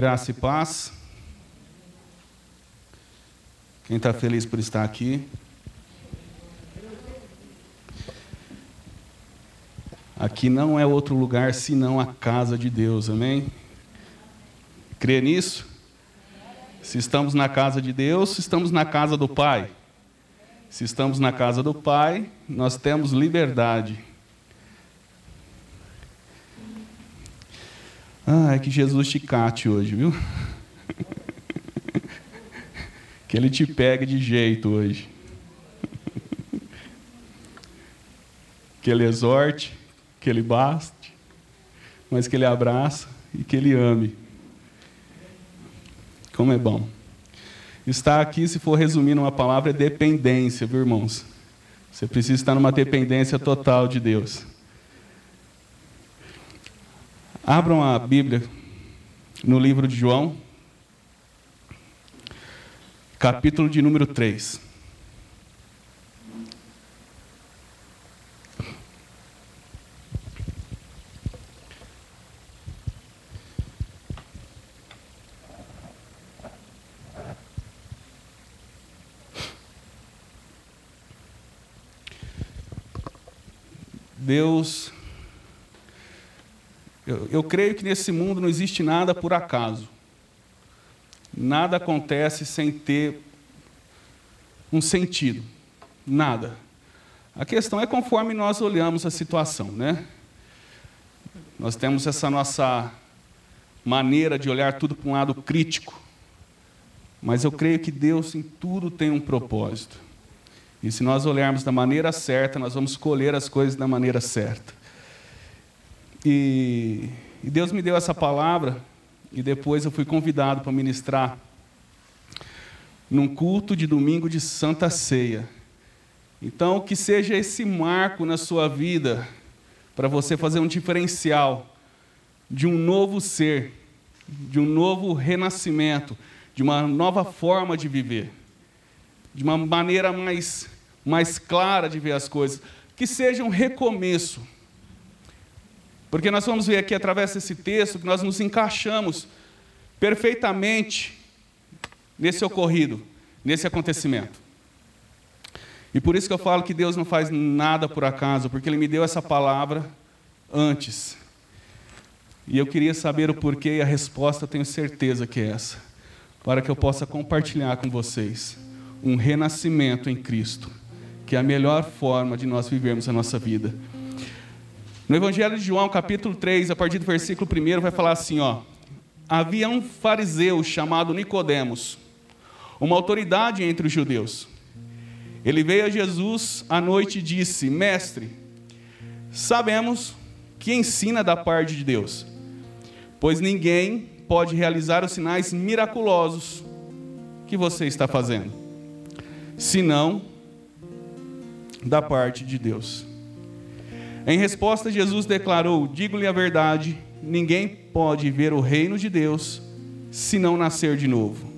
Graça e paz. Quem está feliz por estar aqui? Aqui não é outro lugar senão a casa de Deus, amém? Crê nisso? Se estamos na casa de Deus, estamos na casa do Pai. Se estamos na casa do Pai, nós temos liberdade. Ah, é que Jesus te cate hoje, viu? que Ele te pegue de jeito hoje. que Ele exorte, que Ele baste, mas que Ele abraça e que Ele ame. Como é bom. Estar aqui, se for resumir numa palavra, é dependência, viu, irmãos? Você precisa estar numa dependência total de Deus. Abram a Bíblia no livro de João, capítulo de número 3. Deus eu, eu creio que nesse mundo não existe nada por acaso. Nada acontece sem ter um sentido. Nada. A questão é conforme nós olhamos a situação, né? Nós temos essa nossa maneira de olhar tudo para um lado crítico. Mas eu creio que Deus em tudo tem um propósito. E se nós olharmos da maneira certa, nós vamos colher as coisas da maneira certa. E, e Deus me deu essa palavra, e depois eu fui convidado para ministrar num culto de domingo de Santa Ceia. Então, que seja esse marco na sua vida, para você fazer um diferencial de um novo ser, de um novo renascimento, de uma nova forma de viver, de uma maneira mais, mais clara de ver as coisas. Que seja um recomeço porque nós vamos ver aqui, através desse texto, que nós nos encaixamos perfeitamente nesse ocorrido, nesse acontecimento. E por isso que eu falo que Deus não faz nada por acaso, porque Ele me deu essa palavra antes. E eu queria saber o porquê, e a resposta eu tenho certeza que é essa, para que eu possa compartilhar com vocês um renascimento em Cristo, que é a melhor forma de nós vivermos a nossa vida. No Evangelho de João, capítulo 3, a partir do versículo 1, vai falar assim, ó: Havia um fariseu chamado Nicodemos, uma autoridade entre os judeus. Ele veio a Jesus à noite e disse: Mestre, sabemos que ensina da parte de Deus, pois ninguém pode realizar os sinais miraculosos que você está fazendo, senão da parte de Deus. Em resposta, Jesus declarou: Digo-lhe a verdade, ninguém pode ver o reino de Deus se não nascer de novo.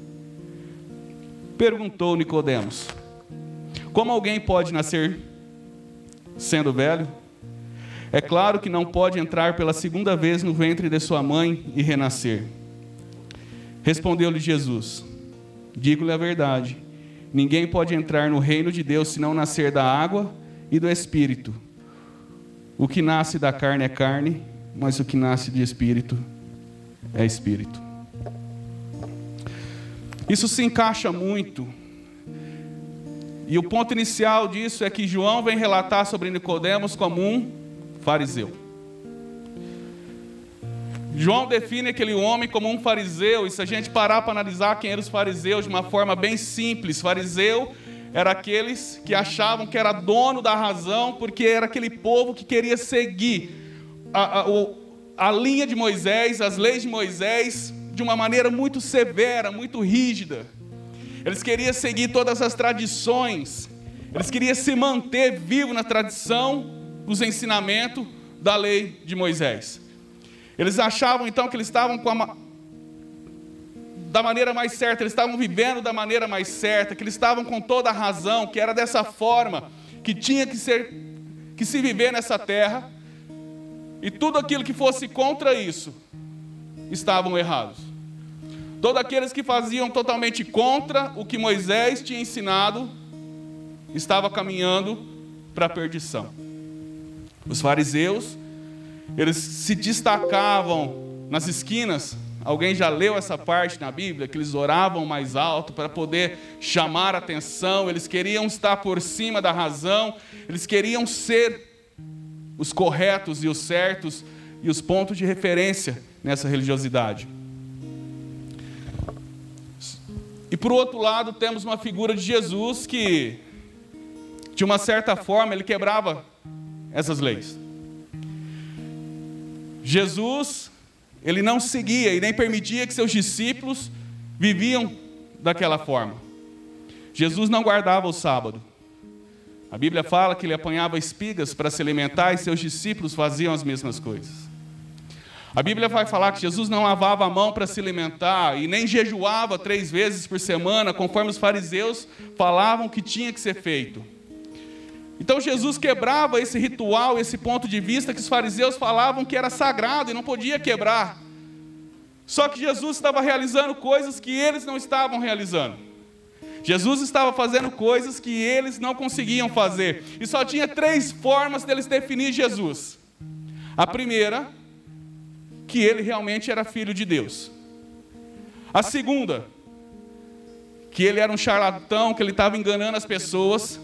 Perguntou Nicodemos: Como alguém pode nascer sendo velho? É claro que não pode entrar pela segunda vez no ventre de sua mãe e renascer. Respondeu-lhe Jesus: Digo-lhe a verdade, ninguém pode entrar no reino de Deus se não nascer da água e do espírito. O que nasce da carne é carne, mas o que nasce de espírito é espírito. Isso se encaixa muito. E o ponto inicial disso é que João vem relatar sobre Nicodemos como um fariseu. João define aquele homem como um fariseu, e se a gente parar para analisar quem eram os fariseus de uma forma bem simples, fariseu era aqueles que achavam que era dono da razão, porque era aquele povo que queria seguir a, a, a linha de Moisés, as leis de Moisés, de uma maneira muito severa, muito rígida. Eles queriam seguir todas as tradições, eles queriam se manter vivo na tradição dos ensinamentos da lei de Moisés. Eles achavam então que eles estavam com a, da maneira mais certa, eles estavam vivendo da maneira mais certa, que eles estavam com toda a razão, que era dessa forma que tinha que ser que se viver nessa terra. E tudo aquilo que fosse contra isso estavam errados. Todos aqueles que faziam totalmente contra o que Moisés tinha ensinado, estava caminhando para a perdição. Os fariseus, eles se destacavam nas esquinas. Alguém já leu essa parte na Bíblia? Que eles oravam mais alto para poder chamar atenção, eles queriam estar por cima da razão, eles queriam ser os corretos e os certos e os pontos de referência nessa religiosidade. E por outro lado, temos uma figura de Jesus que, de uma certa forma, ele quebrava essas leis. Jesus, ele não seguia e nem permitia que seus discípulos viviam daquela forma. Jesus não guardava o sábado. A Bíblia fala que ele apanhava espigas para se alimentar e seus discípulos faziam as mesmas coisas. A Bíblia vai falar que Jesus não lavava a mão para se alimentar e nem jejuava três vezes por semana, conforme os fariseus falavam que tinha que ser feito. Então Jesus quebrava esse ritual, esse ponto de vista que os fariseus falavam que era sagrado e não podia quebrar. Só que Jesus estava realizando coisas que eles não estavam realizando. Jesus estava fazendo coisas que eles não conseguiam fazer. E só tinha três formas deles definir Jesus. A primeira que ele realmente era filho de Deus. A segunda, que ele era um charlatão, que ele estava enganando as pessoas,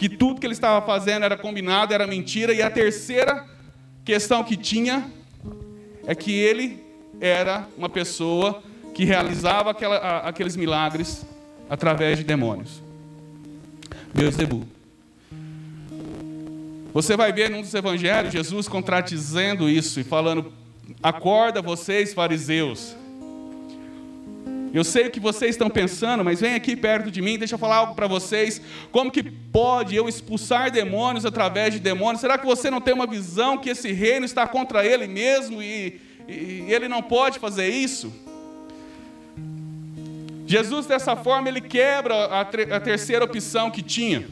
que tudo que ele estava fazendo era combinado, era mentira. E a terceira questão que tinha é que ele era uma pessoa que realizava aquela, aqueles milagres através de demônios. Beuzebu. Você vai ver num dos evangelhos Jesus contradizendo isso e falando Acorda vocês, fariseus. Eu sei o que vocês estão pensando, mas vem aqui perto de mim, deixa eu falar algo para vocês. Como que pode eu expulsar demônios através de demônios? Será que você não tem uma visão que esse reino está contra ele mesmo e, e ele não pode fazer isso? Jesus, dessa forma, ele quebra a, a terceira opção que tinha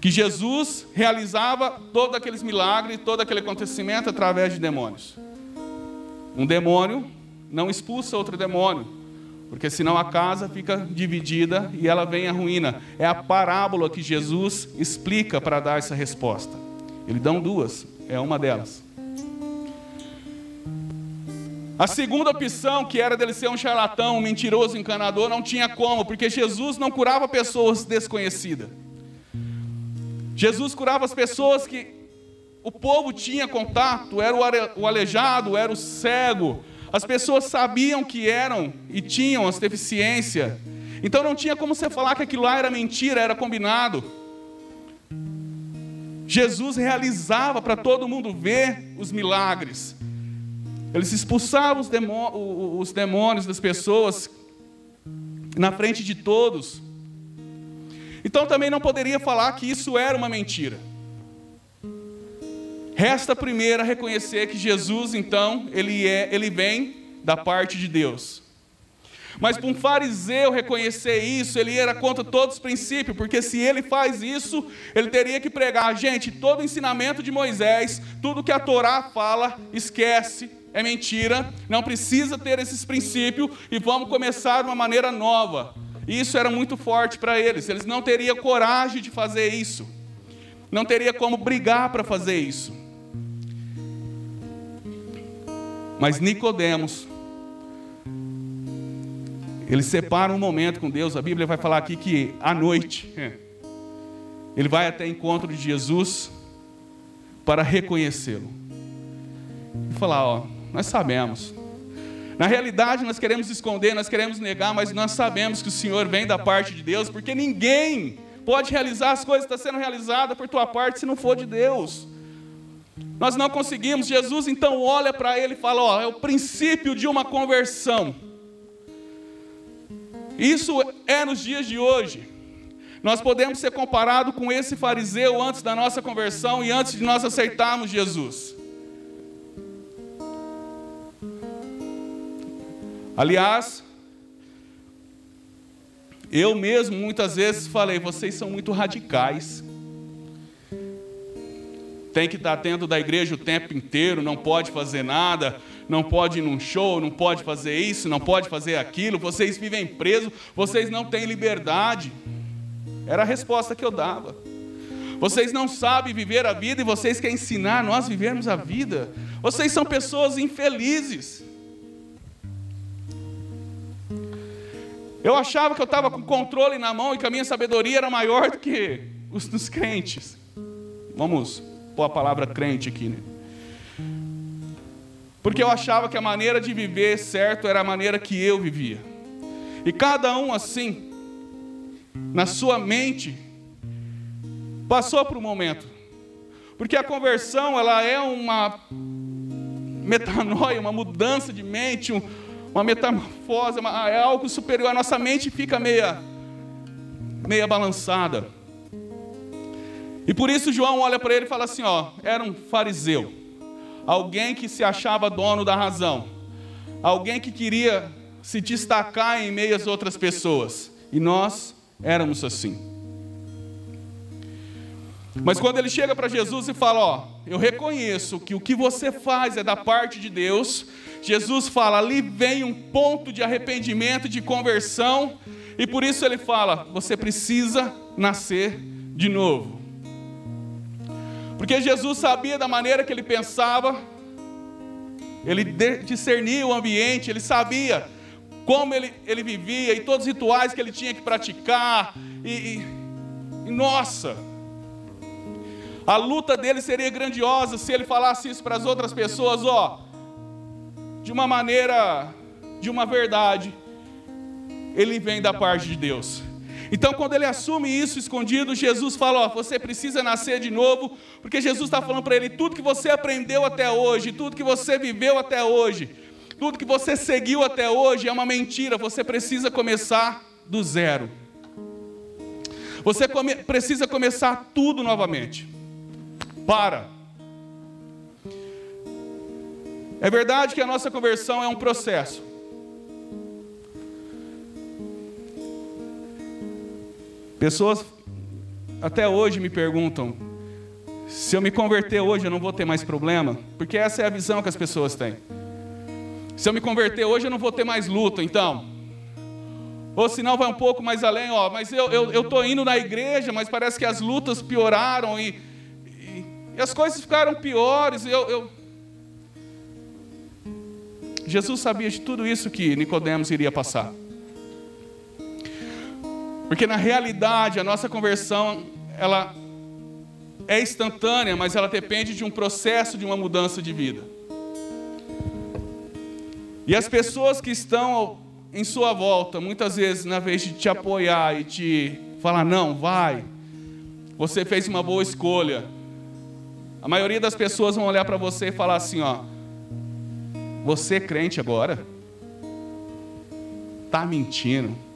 que Jesus realizava todos aqueles milagres, todo aquele acontecimento através de demônios. Um demônio não expulsa outro demônio, porque senão a casa fica dividida e ela vem à ruína. É a parábola que Jesus explica para dar essa resposta. Ele dá duas, é uma delas. A segunda opção, que era dele ser um charlatão, um mentiroso, encanador, não tinha como, porque Jesus não curava pessoas desconhecidas. Jesus curava as pessoas que o povo tinha contato, era o aleijado, era o cego. As pessoas sabiam que eram e tinham as deficiências. Então não tinha como você falar que aquilo lá era mentira, era combinado. Jesus realizava para todo mundo ver os milagres. Eles expulsavam os demônios das pessoas na frente de todos. Então também não poderia falar que isso era uma mentira. Resta primeiro reconhecer que Jesus, então, ele é, ele vem da parte de Deus. Mas para um fariseu reconhecer isso, ele era contra todos os princípios, porque se ele faz isso, ele teria que pregar, gente, todo o ensinamento de Moisés, tudo que a Torá fala, esquece, é mentira, não precisa ter esses princípios e vamos começar de uma maneira nova. Isso era muito forte para eles. Eles não teriam coragem de fazer isso. Não teria como brigar para fazer isso. Mas Nicodemos, ele separa um momento com Deus. A Bíblia vai falar aqui que à noite ele vai até encontro de Jesus para reconhecê-lo. E falar, ó, nós sabemos, na realidade, nós queremos esconder, nós queremos negar, mas nós sabemos que o Senhor vem da parte de Deus, porque ninguém pode realizar as coisas que estão sendo realizadas por tua parte se não for de Deus. Nós não conseguimos. Jesus então olha para ele e fala: Ó, é o princípio de uma conversão. Isso é nos dias de hoje. Nós podemos ser comparados com esse fariseu antes da nossa conversão e antes de nós aceitarmos Jesus. Aliás, eu mesmo muitas vezes falei, vocês são muito radicais. Tem que estar dentro da igreja o tempo inteiro, não pode fazer nada, não pode ir num show, não pode fazer isso, não pode fazer aquilo, vocês vivem presos, vocês não têm liberdade. Era a resposta que eu dava. Vocês não sabem viver a vida e vocês querem ensinar nós vivermos a vida. Vocês são pessoas infelizes. Eu achava que eu estava com controle na mão e que a minha sabedoria era maior do que os dos crentes. Vamos pôr a palavra crente aqui, né? Porque eu achava que a maneira de viver certo era a maneira que eu vivia. E cada um assim, na sua mente, passou por um momento. Porque a conversão, ela é uma metanoia, uma mudança de mente, um, uma metamorfose, uma, é algo superior. A nossa mente fica meia, meia balançada. E por isso João olha para ele e fala assim: ó, era um fariseu, alguém que se achava dono da razão, alguém que queria se destacar em meio às outras pessoas. E nós éramos assim. Mas quando ele chega para Jesus e fala: Ó, eu reconheço que o que você faz é da parte de Deus, Jesus fala: ali vem um ponto de arrependimento, de conversão, e por isso ele fala: você precisa nascer de novo. Porque Jesus sabia da maneira que ele pensava, ele discernia o ambiente, ele sabia como ele, ele vivia e todos os rituais que ele tinha que praticar, e, e, e nossa, a luta dele seria grandiosa se ele falasse isso para as outras pessoas, ó, de uma maneira, de uma verdade. Ele vem da parte de Deus. Então, quando ele assume isso escondido, Jesus fala: ó, você precisa nascer de novo, porque Jesus está falando para ele: tudo que você aprendeu até hoje, tudo que você viveu até hoje, tudo que você seguiu até hoje é uma mentira, você precisa começar do zero. Você come, precisa começar tudo novamente para. É verdade que a nossa conversão é um processo. Pessoas até hoje me perguntam: se eu me converter hoje eu não vou ter mais problema? Porque essa é a visão que as pessoas têm. Se eu me converter hoje eu não vou ter mais luta, então. Ou se não vai um pouco mais além, ó, mas eu estou eu, eu indo na igreja, mas parece que as lutas pioraram e e as coisas ficaram piores. Eu, eu... Jesus sabia de tudo isso que Nicodemos iria passar. Porque na realidade a nossa conversão ela é instantânea, mas ela depende de um processo de uma mudança de vida. E as pessoas que estão em sua volta, muitas vezes, na vez de te apoiar e te falar, não, vai, você fez uma boa escolha, a maioria das pessoas vão olhar para você e falar assim, ó, você é crente agora? Tá mentindo?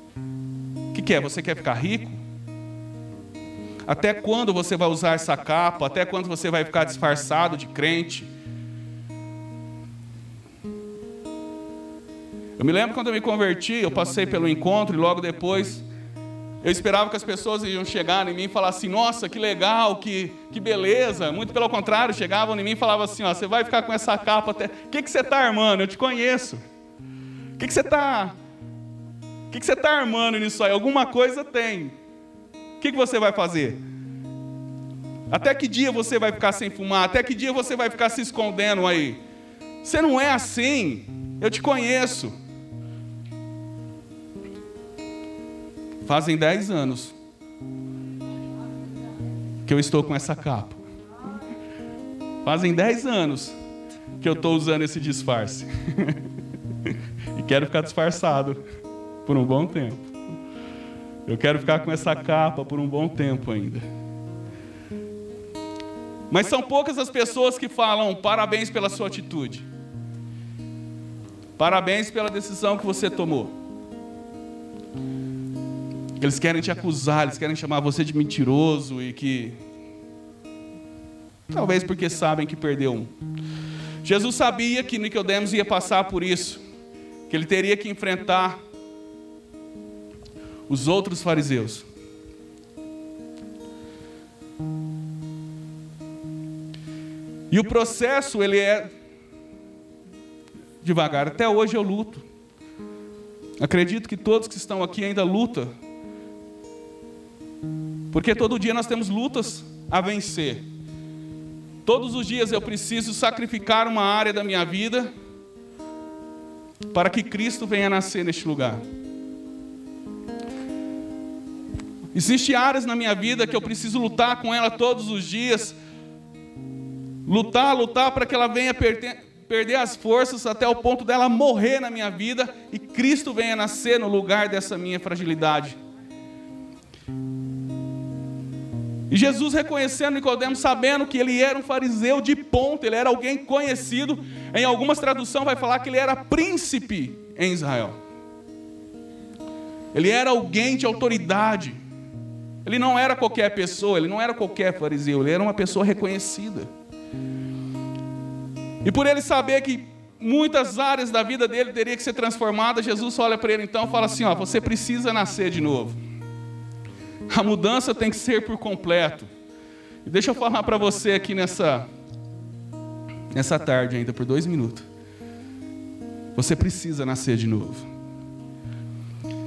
O que, que é? Você quer ficar rico? Até quando você vai usar essa capa? Até quando você vai ficar disfarçado de crente? Eu me lembro quando eu me converti, eu passei pelo encontro e logo depois eu esperava que as pessoas iam chegar em mim e falar assim: nossa, que legal, que, que beleza. Muito pelo contrário, chegavam em mim e falavam assim: ó, você vai ficar com essa capa até. O que, que você está armando? Eu te conheço. O que, que você está. Que, que você está armando nisso aí? Alguma coisa tem. O que, que você vai fazer? Até que dia você vai ficar sem fumar? Até que dia você vai ficar se escondendo aí? Você não é assim. Eu te conheço. Fazem dez anos que eu estou com essa capa. Fazem dez anos que eu estou usando esse disfarce. e quero ficar disfarçado por um bom tempo. Eu quero ficar com essa capa por um bom tempo ainda. Mas são poucas as pessoas que falam parabéns pela sua atitude. Parabéns pela decisão que você tomou. Eles querem te acusar, eles querem chamar você de mentiroso e que. Talvez porque sabem que perdeu um. Jesus sabia que Nicodemos ia passar por isso, que ele teria que enfrentar os outros fariseus. E o processo ele é devagar. Até hoje eu luto. Acredito que todos que estão aqui ainda lutam. Porque todo dia nós temos lutas a vencer. Todos os dias eu preciso sacrificar uma área da minha vida para que Cristo venha nascer neste lugar. Existem áreas na minha vida que eu preciso lutar com ela todos os dias. Lutar, lutar para que ela venha perder, perder as forças até o ponto dela morrer na minha vida e Cristo venha nascer no lugar dessa minha fragilidade. E Jesus reconhecendo Nicodemo, sabendo que ele era um fariseu de ponta, ele era alguém conhecido, em algumas traduções vai falar que ele era príncipe em Israel. Ele era alguém de autoridade. Ele não era qualquer pessoa, ele não era qualquer fariseu, ele era uma pessoa reconhecida. E por ele saber que muitas áreas da vida dele teria que ser transformadas, Jesus olha para ele então e fala assim: ó, você precisa nascer de novo. A mudança tem que ser por completo. E deixa eu falar para você aqui nessa, nessa tarde ainda, por dois minutos. Você precisa nascer de novo.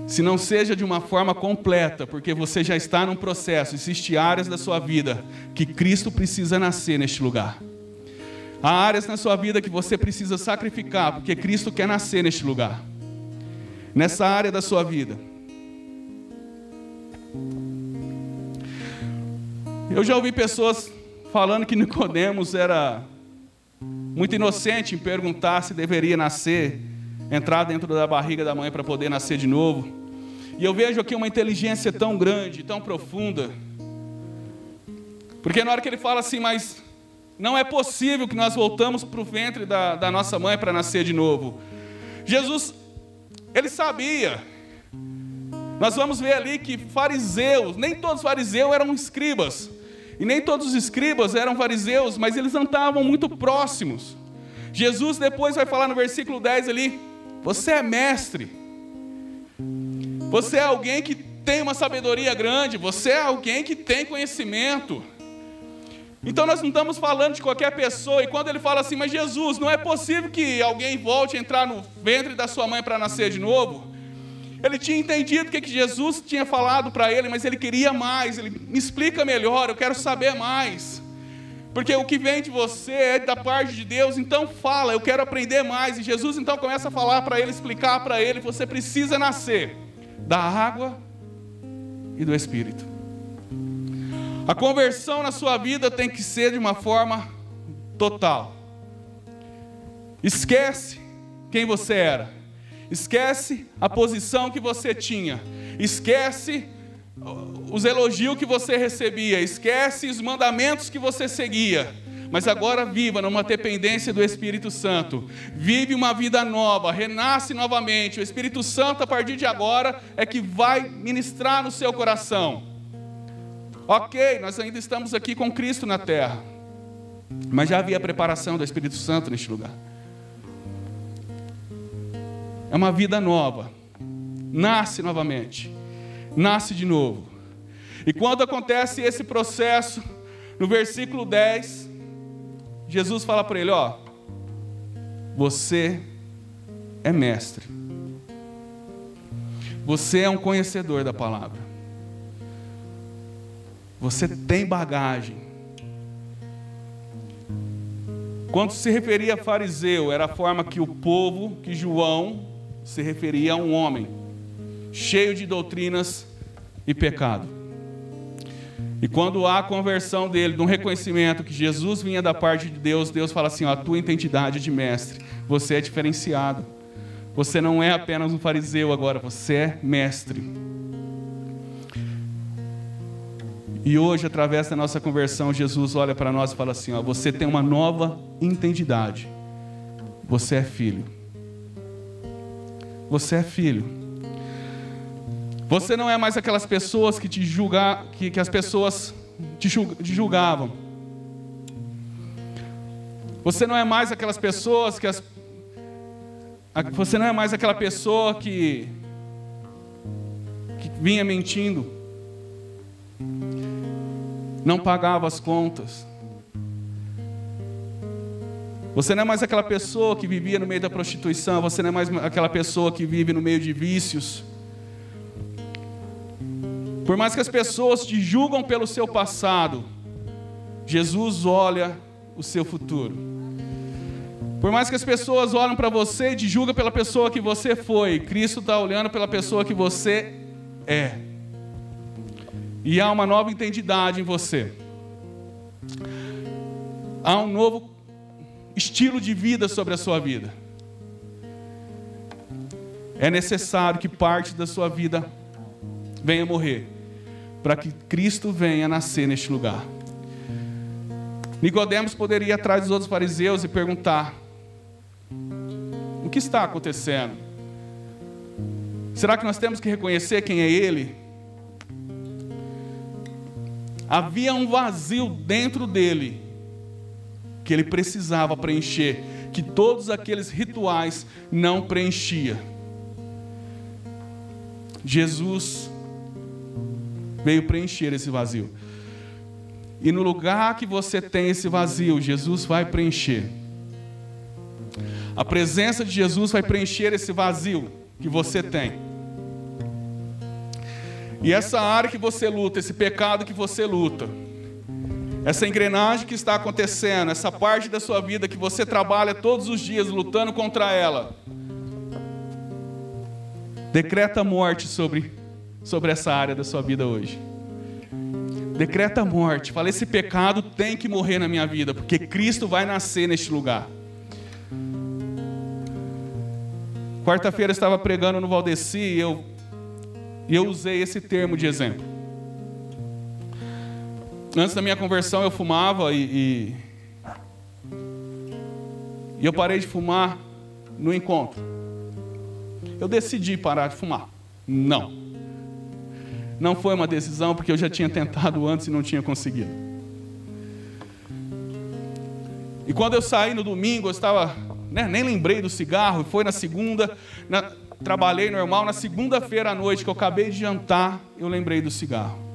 Se não seja de uma forma completa, porque você já está num processo, existem áreas da sua vida que Cristo precisa nascer neste lugar. Há áreas na sua vida que você precisa sacrificar, porque Cristo quer nascer neste lugar. Nessa área da sua vida. Eu já ouvi pessoas falando que Nicodemos era muito inocente em perguntar se deveria nascer, entrar dentro da barriga da mãe para poder nascer de novo. E eu vejo aqui uma inteligência tão grande, tão profunda. Porque na hora que ele fala assim, mas não é possível que nós voltamos para o ventre da, da nossa mãe para nascer de novo. Jesus, ele sabia. Nós vamos ver ali que fariseus, nem todos os fariseus eram escribas. E nem todos os escribas eram fariseus, mas eles não estavam muito próximos. Jesus depois vai falar no versículo 10 ali: Você é mestre. Você é alguém que tem uma sabedoria grande, você é alguém que tem conhecimento. Então nós não estamos falando de qualquer pessoa, e quando ele fala assim, mas Jesus, não é possível que alguém volte a entrar no ventre da sua mãe para nascer de novo? Ele tinha entendido o que Jesus tinha falado para ele, mas ele queria mais. Ele me explica melhor, eu quero saber mais. Porque o que vem de você é da parte de Deus, então fala, eu quero aprender mais. E Jesus então começa a falar para ele, explicar para ele: você precisa nascer da água e do Espírito. A conversão na sua vida tem que ser de uma forma total. Esquece quem você era. Esquece a posição que você tinha. Esquece os elogios que você recebia. Esquece os mandamentos que você seguia. Mas agora viva numa dependência do Espírito Santo. Vive uma vida nova, renasce novamente. O Espírito Santo, a partir de agora, é que vai ministrar no seu coração. Ok, nós ainda estamos aqui com Cristo na terra. Mas já havia preparação do Espírito Santo neste lugar. É uma vida nova. Nasce novamente. Nasce de novo. E quando acontece esse processo, no versículo 10, Jesus fala para ele: Ó, você é mestre. Você é um conhecedor da palavra. Você tem bagagem. Quando se referia a fariseu, era a forma que o povo, que João se referia a um homem cheio de doutrinas e pecado. E quando há a conversão dele, de um reconhecimento que Jesus vinha da parte de Deus, Deus fala assim: ó, a tua identidade de mestre, você é diferenciado. Você não é apenas um fariseu agora, você é mestre. E hoje, através da nossa conversão, Jesus olha para nós e fala assim: ó, você tem uma nova identidade. Você é filho. Você é filho. Você não é mais aquelas pessoas que te julga, que, que as pessoas te, te julgavam. Você não é mais aquelas pessoas que as você não é mais aquela pessoa que que vinha mentindo. Não pagava as contas. Você não é mais aquela pessoa que vivia no meio da prostituição, você não é mais aquela pessoa que vive no meio de vícios. Por mais que as pessoas te julgam pelo seu passado, Jesus olha o seu futuro. Por mais que as pessoas olhem para você e te julgam pela pessoa que você foi, Cristo está olhando pela pessoa que você é. E há uma nova identidade em você. Há um novo estilo de vida sobre a sua vida. É necessário que parte da sua vida venha morrer, para que Cristo venha nascer neste lugar. Nicodemos poderia ir atrás dos outros fariseus e perguntar: O que está acontecendo? Será que nós temos que reconhecer quem é ele? Havia um vazio dentro dele que ele precisava preencher, que todos aqueles rituais não preenchia. Jesus veio preencher esse vazio. E no lugar que você tem esse vazio, Jesus vai preencher. A presença de Jesus vai preencher esse vazio que você tem. E essa área que você luta, esse pecado que você luta, essa engrenagem que está acontecendo, essa parte da sua vida que você trabalha todos os dias lutando contra ela, decreta morte sobre, sobre essa área da sua vida hoje. Decreta morte. Fala: esse pecado tem que morrer na minha vida, porque Cristo vai nascer neste lugar. Quarta-feira estava pregando no Valdeci e eu, eu usei esse termo de exemplo. Antes da minha conversão eu fumava e, e, e eu parei de fumar no encontro. Eu decidi parar de fumar. Não. Não foi uma decisão porque eu já tinha tentado antes e não tinha conseguido. E quando eu saí no domingo, eu estava, né, nem lembrei do cigarro, foi na segunda, na, trabalhei normal, na segunda-feira à noite que eu acabei de jantar, eu lembrei do cigarro.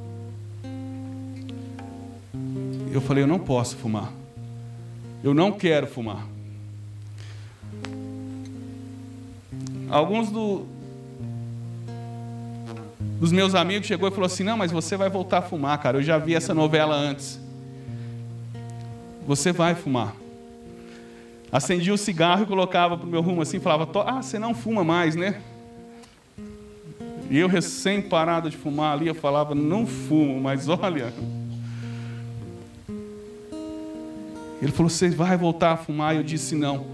eu falei: eu não posso fumar. Eu não quero fumar. Alguns do, dos meus amigos chegou e falou assim: não, mas você vai voltar a fumar, cara. Eu já vi essa novela antes. Você vai fumar. Acendia o um cigarro e colocava para o meu rumo assim, falava: ah, você não fuma mais, né? E eu recém parado de fumar ali, eu falava: não fumo, mas olha. Ele falou: Você vai voltar a fumar? E eu disse: Não.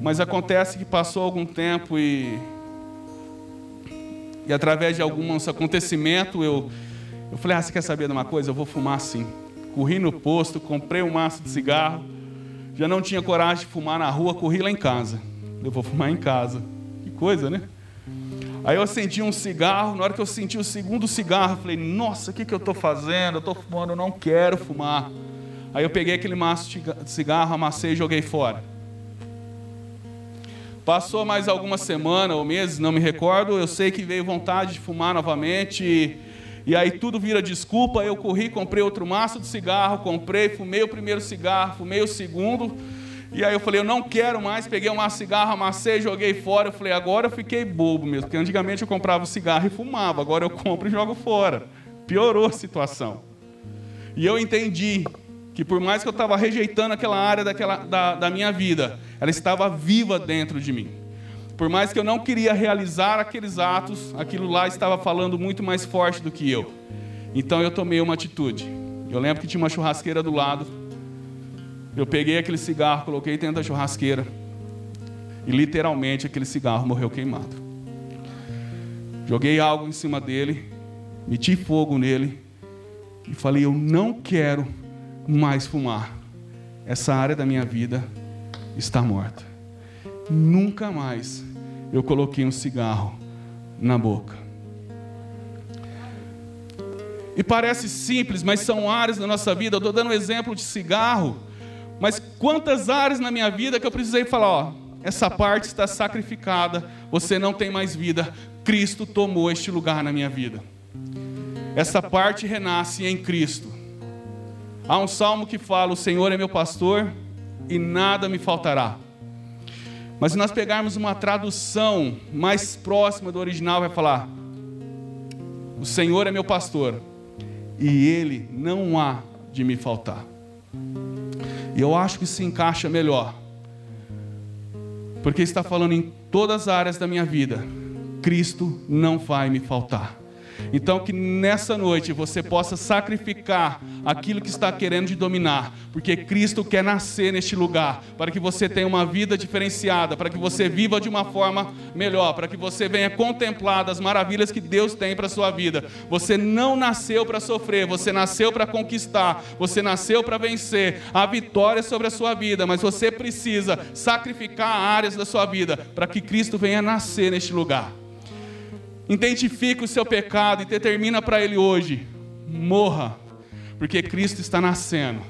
Mas acontece que passou algum tempo e. E através de alguns acontecimentos eu. Eu falei: Ah, você quer saber de uma coisa? Eu vou fumar sim. Corri no posto, comprei um maço de cigarro. Já não tinha coragem de fumar na rua, corri lá em casa. Eu vou fumar em casa. Que coisa, né? Aí eu acendi um cigarro, na hora que eu senti o segundo cigarro, eu falei, nossa, o que, que eu estou fazendo? Eu estou fumando, eu não quero fumar. Aí eu peguei aquele maço de cigarro, amassei e joguei fora. Passou mais algumas semanas ou meses, não me recordo. Eu sei que veio vontade de fumar novamente. E, e aí tudo vira desculpa. Eu corri, comprei outro maço de cigarro, comprei, fumei o primeiro cigarro, fumei o segundo. E aí eu falei, eu não quero mais. Peguei um maço de cigarro, amassei, joguei fora. Eu falei, agora eu fiquei bobo mesmo. Porque antigamente eu comprava o cigarro e fumava. Agora eu compro e jogo fora. Piorou a situação. E eu entendi que por mais que eu estava rejeitando aquela área daquela, da, da minha vida, ela estava viva dentro de mim. Por mais que eu não queria realizar aqueles atos, aquilo lá estava falando muito mais forte do que eu. Então eu tomei uma atitude. Eu lembro que tinha uma churrasqueira do lado. Eu peguei aquele cigarro, coloquei dentro da churrasqueira. E literalmente aquele cigarro morreu queimado. Joguei algo em cima dele, meti fogo nele e falei: Eu não quero mais fumar. Essa área da minha vida está morta. Nunca mais eu coloquei um cigarro na boca. E parece simples, mas são áreas da nossa vida. Eu estou dando um exemplo de cigarro, mas quantas áreas na minha vida que eu precisei falar: ó, essa parte está sacrificada, você não tem mais vida. Cristo tomou este lugar na minha vida. Essa parte renasce em Cristo. Há um salmo que fala: O Senhor é meu pastor e nada me faltará. Mas se nós pegarmos uma tradução mais próxima do original, vai falar: O Senhor é meu pastor, e Ele não há de me faltar. E eu acho que se encaixa melhor, porque está falando em todas as áreas da minha vida: Cristo não vai me faltar. Então, que nessa noite você possa sacrificar aquilo que está querendo te dominar, porque Cristo quer nascer neste lugar, para que você tenha uma vida diferenciada, para que você viva de uma forma melhor, para que você venha contemplar as maravilhas que Deus tem para a sua vida. Você não nasceu para sofrer, você nasceu para conquistar, você nasceu para vencer. A vitória sobre a sua vida, mas você precisa sacrificar áreas da sua vida para que Cristo venha nascer neste lugar. Identifique o seu pecado e determina para ele hoje: morra, porque Cristo está nascendo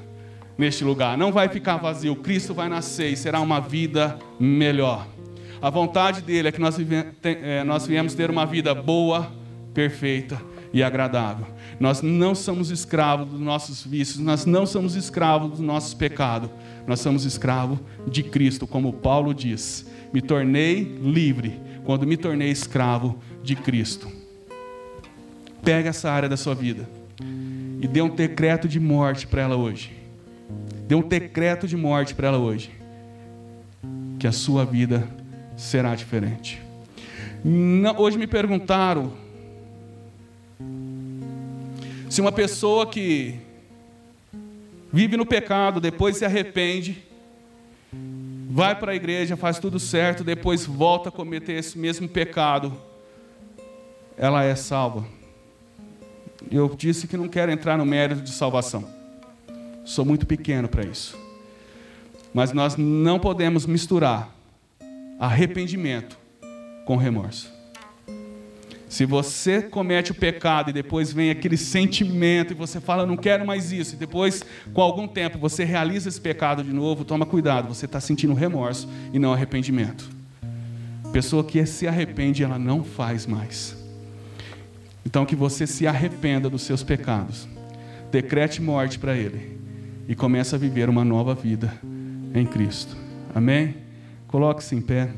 neste lugar. Não vai ficar vazio, Cristo vai nascer e será uma vida melhor. A vontade dele é que nós, é, nós viemos ter uma vida boa, perfeita e agradável. Nós não somos escravos dos nossos vícios, nós não somos escravos dos nossos pecados, nós somos escravos de Cristo, como Paulo diz: Me tornei livre quando me tornei escravo de Cristo. Pega essa área da sua vida e dê um decreto de morte para ela hoje. Dê um decreto de morte para ela hoje. Que a sua vida será diferente. hoje me perguntaram se uma pessoa que vive no pecado, depois se arrepende, vai para a igreja, faz tudo certo, depois volta a cometer esse mesmo pecado, ela é salva. Eu disse que não quero entrar no mérito de salvação. Sou muito pequeno para isso. Mas nós não podemos misturar arrependimento com remorso. Se você comete o pecado e depois vem aquele sentimento e você fala, não quero mais isso, e depois, com algum tempo, você realiza esse pecado de novo, toma cuidado, você está sentindo remorso e não arrependimento. Pessoa que se arrepende, ela não faz mais. Então, que você se arrependa dos seus pecados, decrete morte para ele e comece a viver uma nova vida em Cristo. Amém? Coloque-se em pé.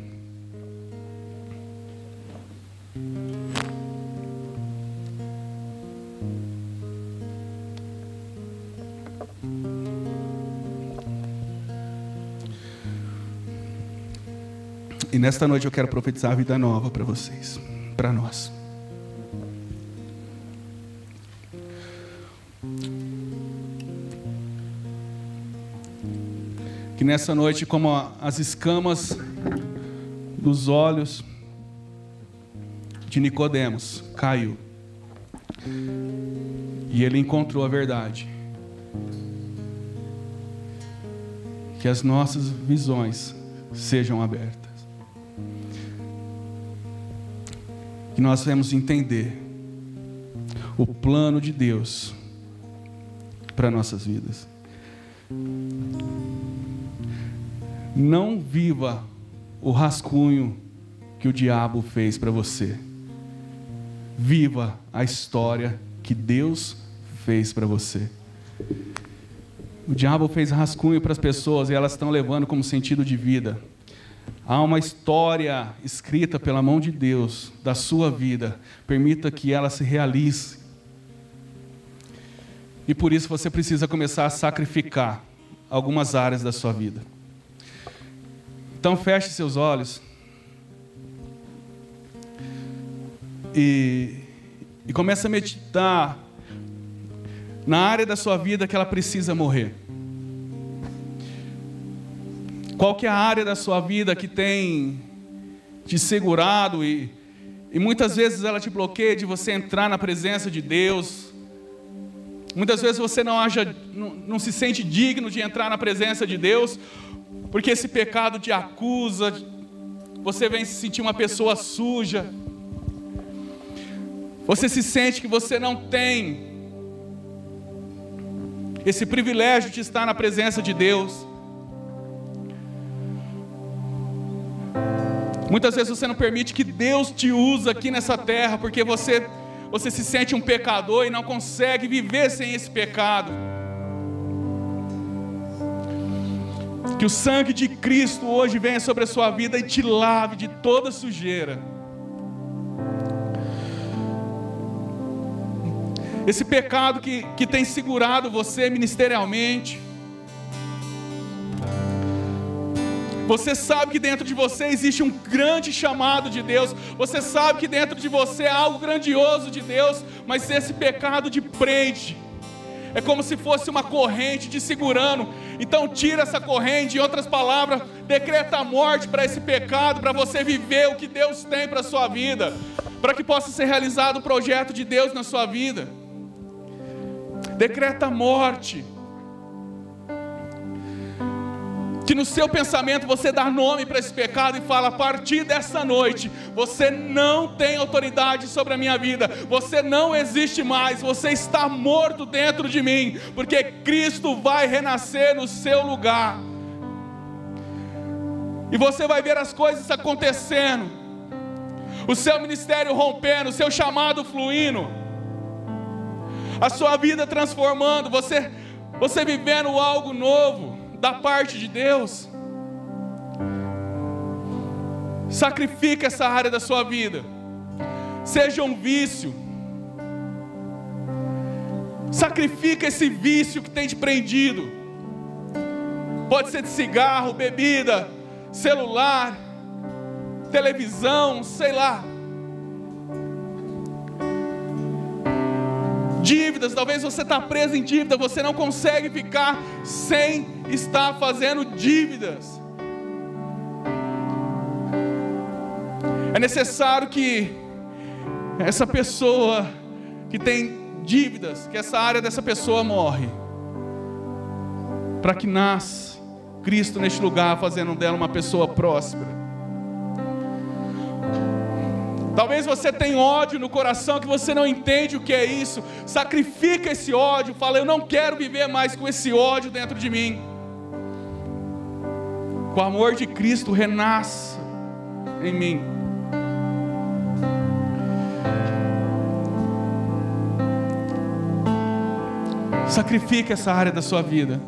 Nesta noite eu quero profetizar a vida nova para vocês, para nós. Que nessa noite, como as escamas dos olhos de Nicodemos caiu. E ele encontrou a verdade. Que as nossas visões sejam abertas. Que nós vamos entender o plano de Deus para nossas vidas. Não viva o rascunho que o diabo fez para você. Viva a história que Deus fez para você. O diabo fez rascunho para as pessoas e elas estão levando como sentido de vida. Há uma história escrita pela mão de Deus da sua vida. Permita que ela se realize. E por isso você precisa começar a sacrificar algumas áreas da sua vida. Então feche seus olhos. E, e comece a meditar na área da sua vida que ela precisa morrer. Qual que é a área da sua vida que tem te segurado e, e muitas vezes ela te bloqueia de você entrar na presença de Deus. Muitas vezes você não, acha, não, não se sente digno de entrar na presença de Deus, porque esse pecado te acusa, você vem se sentir uma pessoa suja. Você se sente que você não tem esse privilégio de estar na presença de Deus. Muitas vezes você não permite que Deus te use aqui nessa terra, porque você, você se sente um pecador e não consegue viver sem esse pecado. Que o sangue de Cristo hoje venha sobre a sua vida e te lave de toda sujeira. Esse pecado que, que tem segurado você ministerialmente. Você sabe que dentro de você existe um grande chamado de Deus. Você sabe que dentro de você há algo grandioso de Deus. Mas esse pecado te prende é como se fosse uma corrente te segurando. Então, tira essa corrente, em outras palavras, decreta a morte para esse pecado, para você viver o que Deus tem para a sua vida, para que possa ser realizado o projeto de Deus na sua vida. Decreta a morte que no seu pensamento você dá nome para esse pecado e fala: a partir dessa noite, você não tem autoridade sobre a minha vida, você não existe mais, você está morto dentro de mim, porque Cristo vai renascer no seu lugar. E você vai ver as coisas acontecendo, o seu ministério rompendo, o seu chamado fluindo, a sua vida transformando, você, você vivendo algo novo da parte de Deus. Sacrifique essa área da sua vida. Seja um vício. Sacrifica esse vício que tem te prendido. Pode ser de cigarro, bebida, celular, televisão, sei lá. Dívidas, talvez você está preso em dívida, você não consegue ficar sem estar fazendo dívidas. É necessário que essa pessoa que tem dívidas, que essa área dessa pessoa morre, para que nasça Cristo neste lugar, fazendo dela uma pessoa próspera. Talvez você tenha ódio no coração que você não entende o que é isso. Sacrifica esse ódio. Fala, eu não quero viver mais com esse ódio dentro de mim. Com o amor de Cristo renasça em mim. Sacrifique essa área da sua vida.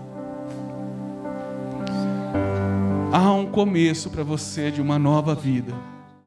Há um começo para você de uma nova vida.